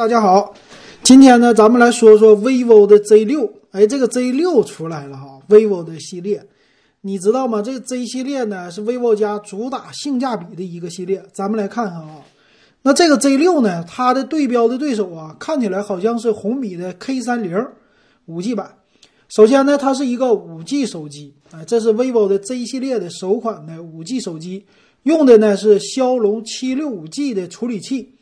大家好，今天呢，咱们来说说 vivo 的 Z 六。哎，这个 Z 六出来了哈，vivo 的系列，你知道吗？这个 Z 系列呢是 vivo 家主打性价比的一个系列。咱们来看看啊，那这个 Z 六呢，它的对标的对手啊，看起来好像是红米的 K 三零五 G 版。首先呢，它是一个五 G 手机，哎，这是 vivo 的 Z 系列的首款的五 G 手机，用的呢是骁龙七六五 G 的处理器。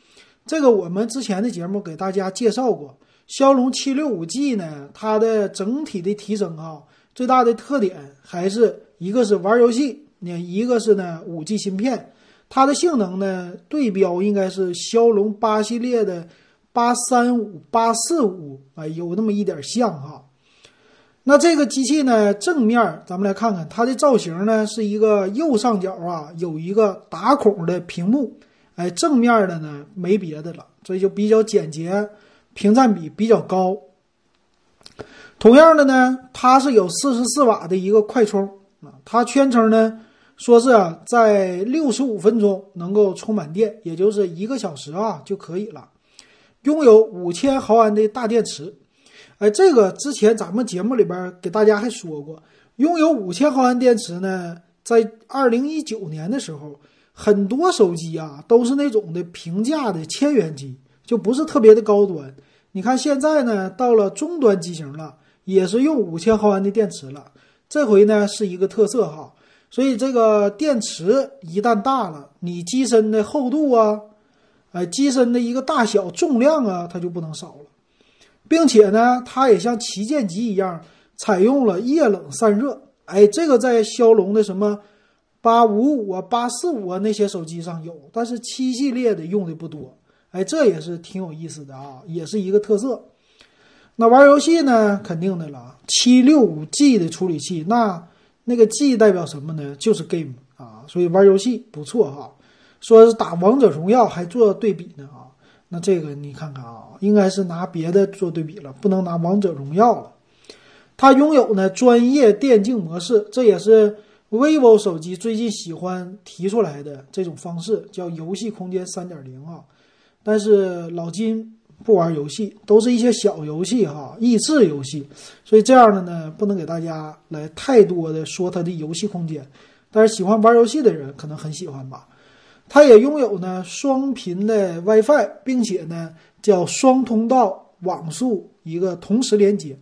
这个我们之前的节目给大家介绍过，骁龙七六五 G 呢，它的整体的提升啊，最大的特点还是一个是玩游戏，那一个是呢五 G 芯片，它的性能呢对标应该是骁龙八系列的八三五八四五啊，有那么一点像哈。那这个机器呢，正面咱们来看看它的造型呢，是一个右上角啊有一个打孔的屏幕。哎，正面的呢没别的了，所以就比较简洁，屏占比比较高。同样的呢，它是有四十四瓦的一个快充啊，它宣称呢说是啊在六十五分钟能够充满电，也就是一个小时啊就可以了。拥有五千毫安的大电池，哎，这个之前咱们节目里边给大家还说过，拥有五千毫安电池呢，在二零一九年的时候。很多手机啊都是那种的平价的千元机，就不是特别的高端。你看现在呢，到了中端机型了，也是用五千毫安的电池了。这回呢是一个特色哈，所以这个电池一旦大了，你机身的厚度啊，哎，机身的一个大小、重量啊，它就不能少了，并且呢，它也像旗舰机一样，采用了液冷散热。哎，这个在骁龙的什么？八五五啊，八四五啊，那些手机上有，但是七系列的用的不多。哎，这也是挺有意思的啊，也是一个特色。那玩游戏呢，肯定的了，七六五 G 的处理器，那那个 G 代表什么呢？就是 game 啊，所以玩游戏不错哈。说是打王者荣耀还做对比呢啊，那这个你看看啊，应该是拿别的做对比了，不能拿王者荣耀了。它拥有呢专业电竞模式，这也是。Vivo 手机最近喜欢提出来的这种方式叫游戏空间三点零啊，但是老金不玩游戏，都是一些小游戏哈，益智游戏，所以这样的呢，不能给大家来太多的说它的游戏空间，但是喜欢玩游戏的人可能很喜欢吧。它也拥有呢双频的 WiFi，并且呢叫双通道网速一个同时连接。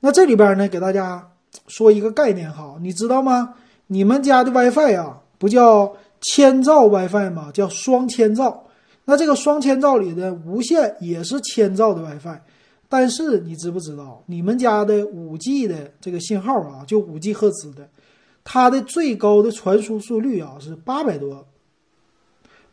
那这里边呢给大家。说一个概念哈，你知道吗？你们家的 WiFi 啊，不叫千兆 WiFi 吗？叫双千兆。那这个双千兆里的无线也是千兆的 WiFi，但是你知不知道，你们家的五 G 的这个信号啊，就五 G 赫兹的，它的最高的传输速率啊是八百多，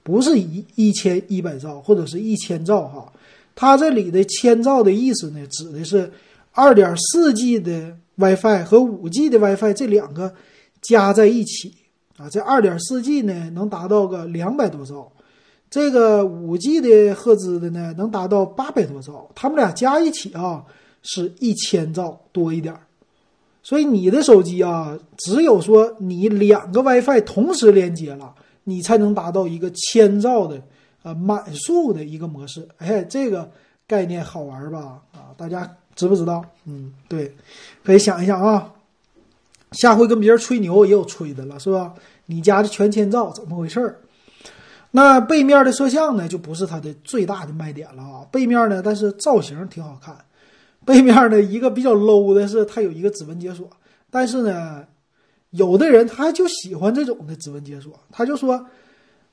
不是一一千一百兆或者是一千兆哈。它这里的千兆的意思呢，指的是二点四 G 的。WiFi 和五 G 的 WiFi 这两个加在一起啊，这二点四 G 呢能达到个两百多兆，这个五 G 的赫兹的呢能达到八百多兆，它们俩加一起啊是一千兆多一点儿。所以你的手机啊，只有说你两个 WiFi 同时连接了，你才能达到一个千兆的呃满速的一个模式。哎，这个概念好玩吧？啊，大家。知不知道？嗯，对，可以想一想啊。下回跟别人吹牛也有吹的了，是吧？你家的全千兆怎么回事儿？那背面的摄像呢，就不是它的最大的卖点了啊。背面呢，但是造型挺好看。背面呢，一个比较 low 的是它有一个指纹解锁，但是呢，有的人他就喜欢这种的指纹解锁，他就说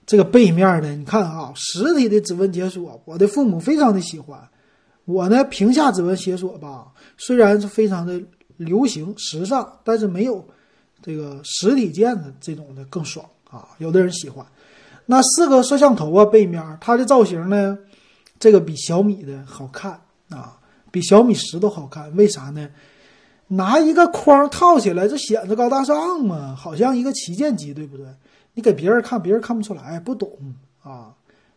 这个背面的，你看啊，实体的指纹解锁，我的父母非常的喜欢。我呢，屏下指纹解锁吧，虽然是非常的流行时尚，但是没有这个实体键的这种的更爽啊。有的人喜欢。那四个摄像头啊，背面它的造型呢，这个比小米的好看啊，比小米十都好看。为啥呢？拿一个框套起来，这显得高大上嘛，好像一个旗舰机，对不对？你给别人看，别人看不出来，不懂啊。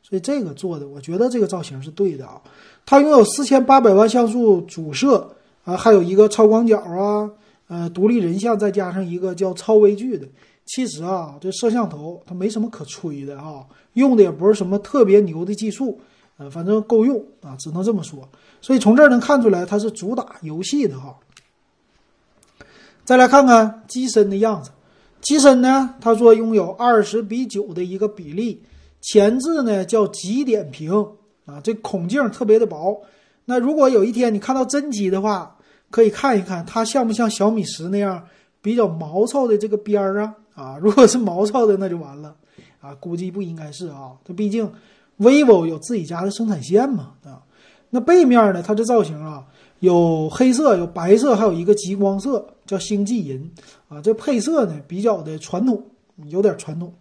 所以这个做的，我觉得这个造型是对的啊。它拥有四千八百万像素主摄啊，还有一个超广角啊，呃，独立人像，再加上一个叫超微距的。其实啊，这摄像头它没什么可吹的啊，用的也不是什么特别牛的技术，呃，反正够用啊，只能这么说。所以从这儿能看出来，它是主打游戏的哈。再来看看机身的样子，机身呢，他说拥有二十比九的一个比例，前置呢叫极点屏啊，这孔径特别的薄。那如果有一天你看到真机的话，可以看一看它像不像小米十那样比较毛糙的这个边儿啊啊，如果是毛糙的那就完了啊，估计不应该是啊，它毕竟 vivo 有自己家的生产线嘛啊。那背面呢，它这造型啊有黑色、有白色，还有一个极光色，叫星际银啊。这配色呢比较的传统，有点传统。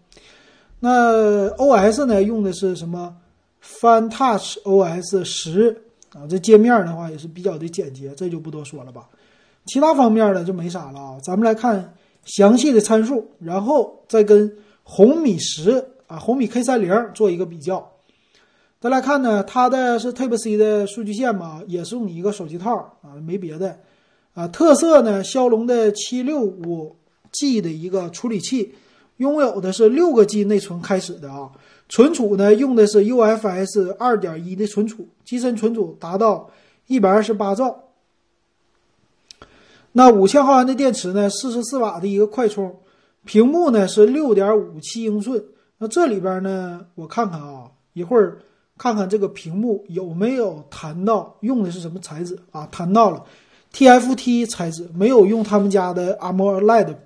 那 OS 呢用的是什么 Fun Touch OS 十。啊，这界面的话也是比较的简洁，这就不多说了吧。其他方面呢就没啥了啊。咱们来看详细的参数，然后再跟红米十啊、红米 K 三零做一个比较。再来看呢，它的是 Type C 的数据线嘛，也送你一个手机套啊，没别的啊。特色呢，骁龙的七六五 G 的一个处理器，拥有的是六个 G 内存开始的啊。存储呢，用的是 UFS 二点一的存储，机身存储达到一百二十八兆。那五千毫安的电池呢，四十四瓦的一个快充，屏幕呢是六点五七英寸。那这里边呢，我看看啊，一会儿看看这个屏幕有没有谈到用的是什么材质啊？谈到了 TFT 材质，没有用他们家的 AMOLED。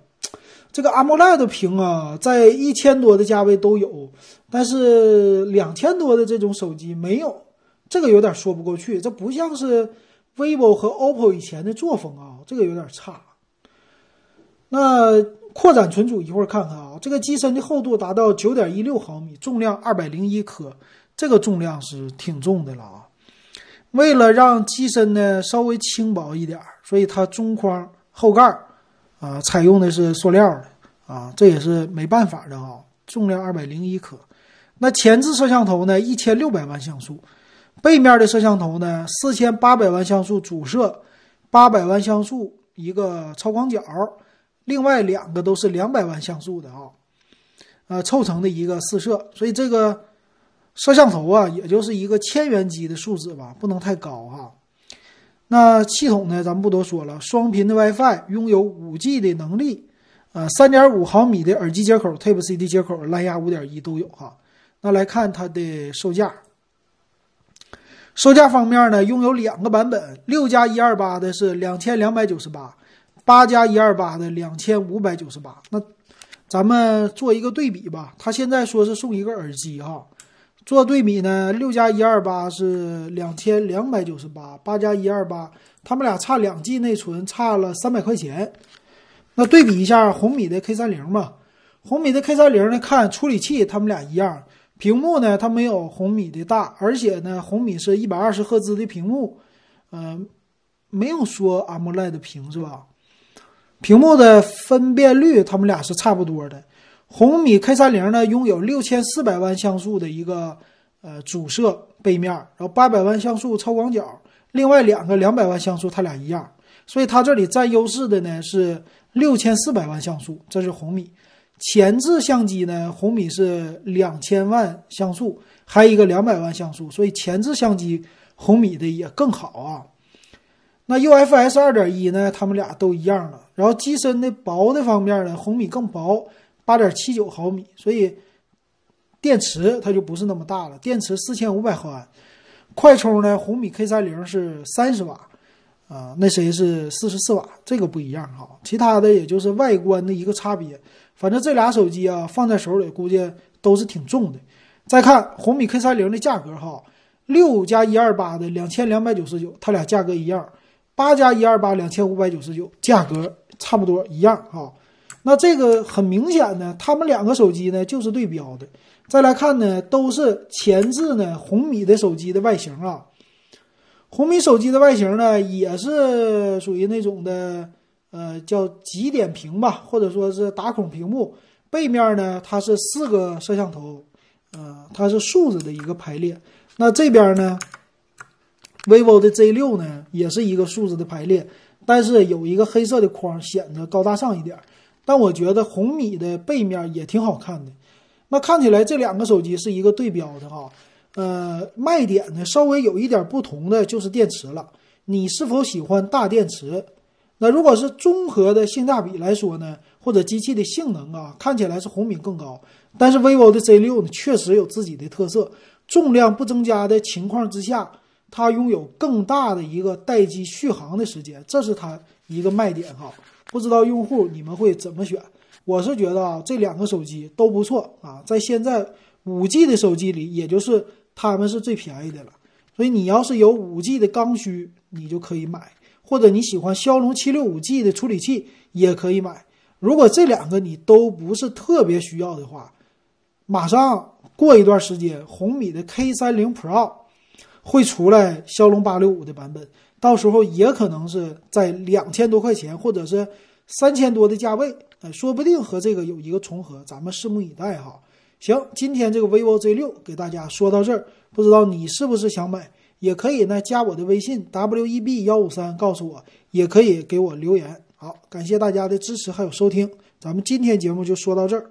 这个 AMOLED 屏啊，在一千多的价位都有。但是两千多的这种手机没有，这个有点说不过去，这不像是 vivo 和 oppo 以前的作风啊，这个有点差。那扩展存储一会儿看看啊，这个机身的厚度达到九点一六毫米，重量二百零一克，这个重量是挺重的了啊。为了让机身呢稍微轻薄一点，所以它中框后盖啊采用的是塑料的啊，这也是没办法的啊，重量二百零一克。那前置摄像头呢？一千六百万像素，背面的摄像头呢？四千八百万像素主摄，八百万像素一个超广角，另外两个都是两百万像素的啊，呃，凑成的一个四摄。所以这个摄像头啊，也就是一个千元机的素质吧，不能太高哈。那系统呢？咱们不多说了，双频的 WiFi，拥有五 G 的能力，呃，三点五毫米的耳机接口，Type C 的接口，蓝牙五点一都有哈。那来看它的售价，售价方面呢，拥有两个版本，六加一二八的是两千两百九十八，八加一二八的两千五百九十八。那咱们做一个对比吧，它现在说是送一个耳机哈，做对比呢，六加一二八是两千两百九十八，八加一二八，他们俩差两 G 内存，差了三百块钱。那对比一下红米的 K 三零嘛，红米的 K 三零呢，看处理器，他们俩一样。屏幕呢，它没有红米的大，而且呢，红米是一百二十赫兹的屏幕，嗯，没有说 AMOLED 屏是吧？屏幕的分辨率，它们俩是差不多的。红米 K 三零呢，拥有六千四百万像素的一个呃主摄背面，然后八百万像素超广角，另外两个两百万像素，它俩一样，所以它这里占优势的呢是六千四百万像素，这是红米。前置相机呢，红米是两千万像素，还有一个两百万像素，所以前置相机红米的也更好啊。那 UFS 二点一呢，他们俩都一样了。然后机身的薄的方面呢，红米更薄，八点七九毫米，所以电池它就不是那么大了，电池四千五百毫安。快充呢，红米 K 三零是三十瓦，啊，那谁是四十四瓦，这个不一样哈。其他的也就是外观的一个差别。反正这俩手机啊，放在手里估计都是挺重的。再看红米 K 三零的价格哈，六加一二八的两千两百九十九，它俩价格一样；八加一二八两千五百九十九，价格差不多一样哈。那这个很明显呢，他们两个手机呢就是对标的。再来看呢，都是前置呢红米的手机的外形啊，红米手机的外形呢也是属于那种的。呃，叫极点屏吧，或者说是打孔屏幕。背面呢，它是四个摄像头，呃，它是竖着的一个排列。那这边呢，vivo 的 Z 六呢，也是一个竖着的排列，但是有一个黑色的框，显得高大上一点。但我觉得红米的背面也挺好看的。那看起来这两个手机是一个对标的哈。呃，卖点呢稍微有一点不同的就是电池了。你是否喜欢大电池？那如果是综合的性价比来说呢，或者机器的性能啊，看起来是红米更高。但是 vivo 的 Z6 呢，确实有自己的特色，重量不增加的情况之下，它拥有更大的一个待机续航的时间，这是它一个卖点哈。不知道用户你们会怎么选？我是觉得啊，这两个手机都不错啊，在现在五 G 的手机里，也就是它们是最便宜的了。所以你要是有五 G 的刚需，你就可以买，或者你喜欢骁龙七六五 G 的处理器也可以买。如果这两个你都不是特别需要的话，马上过一段时间，红米的 K 三零 Pro 会出来骁龙八六五的版本，到时候也可能是在两千多块钱或者是三千多的价位，哎，说不定和这个有一个重合，咱们拭目以待哈。行，今天这个 vivo Z 六给大家说到这儿，不知道你是不是想买，也可以呢加我的微信 w e b 幺五三告诉我，也可以给我留言。好，感谢大家的支持还有收听，咱们今天节目就说到这儿。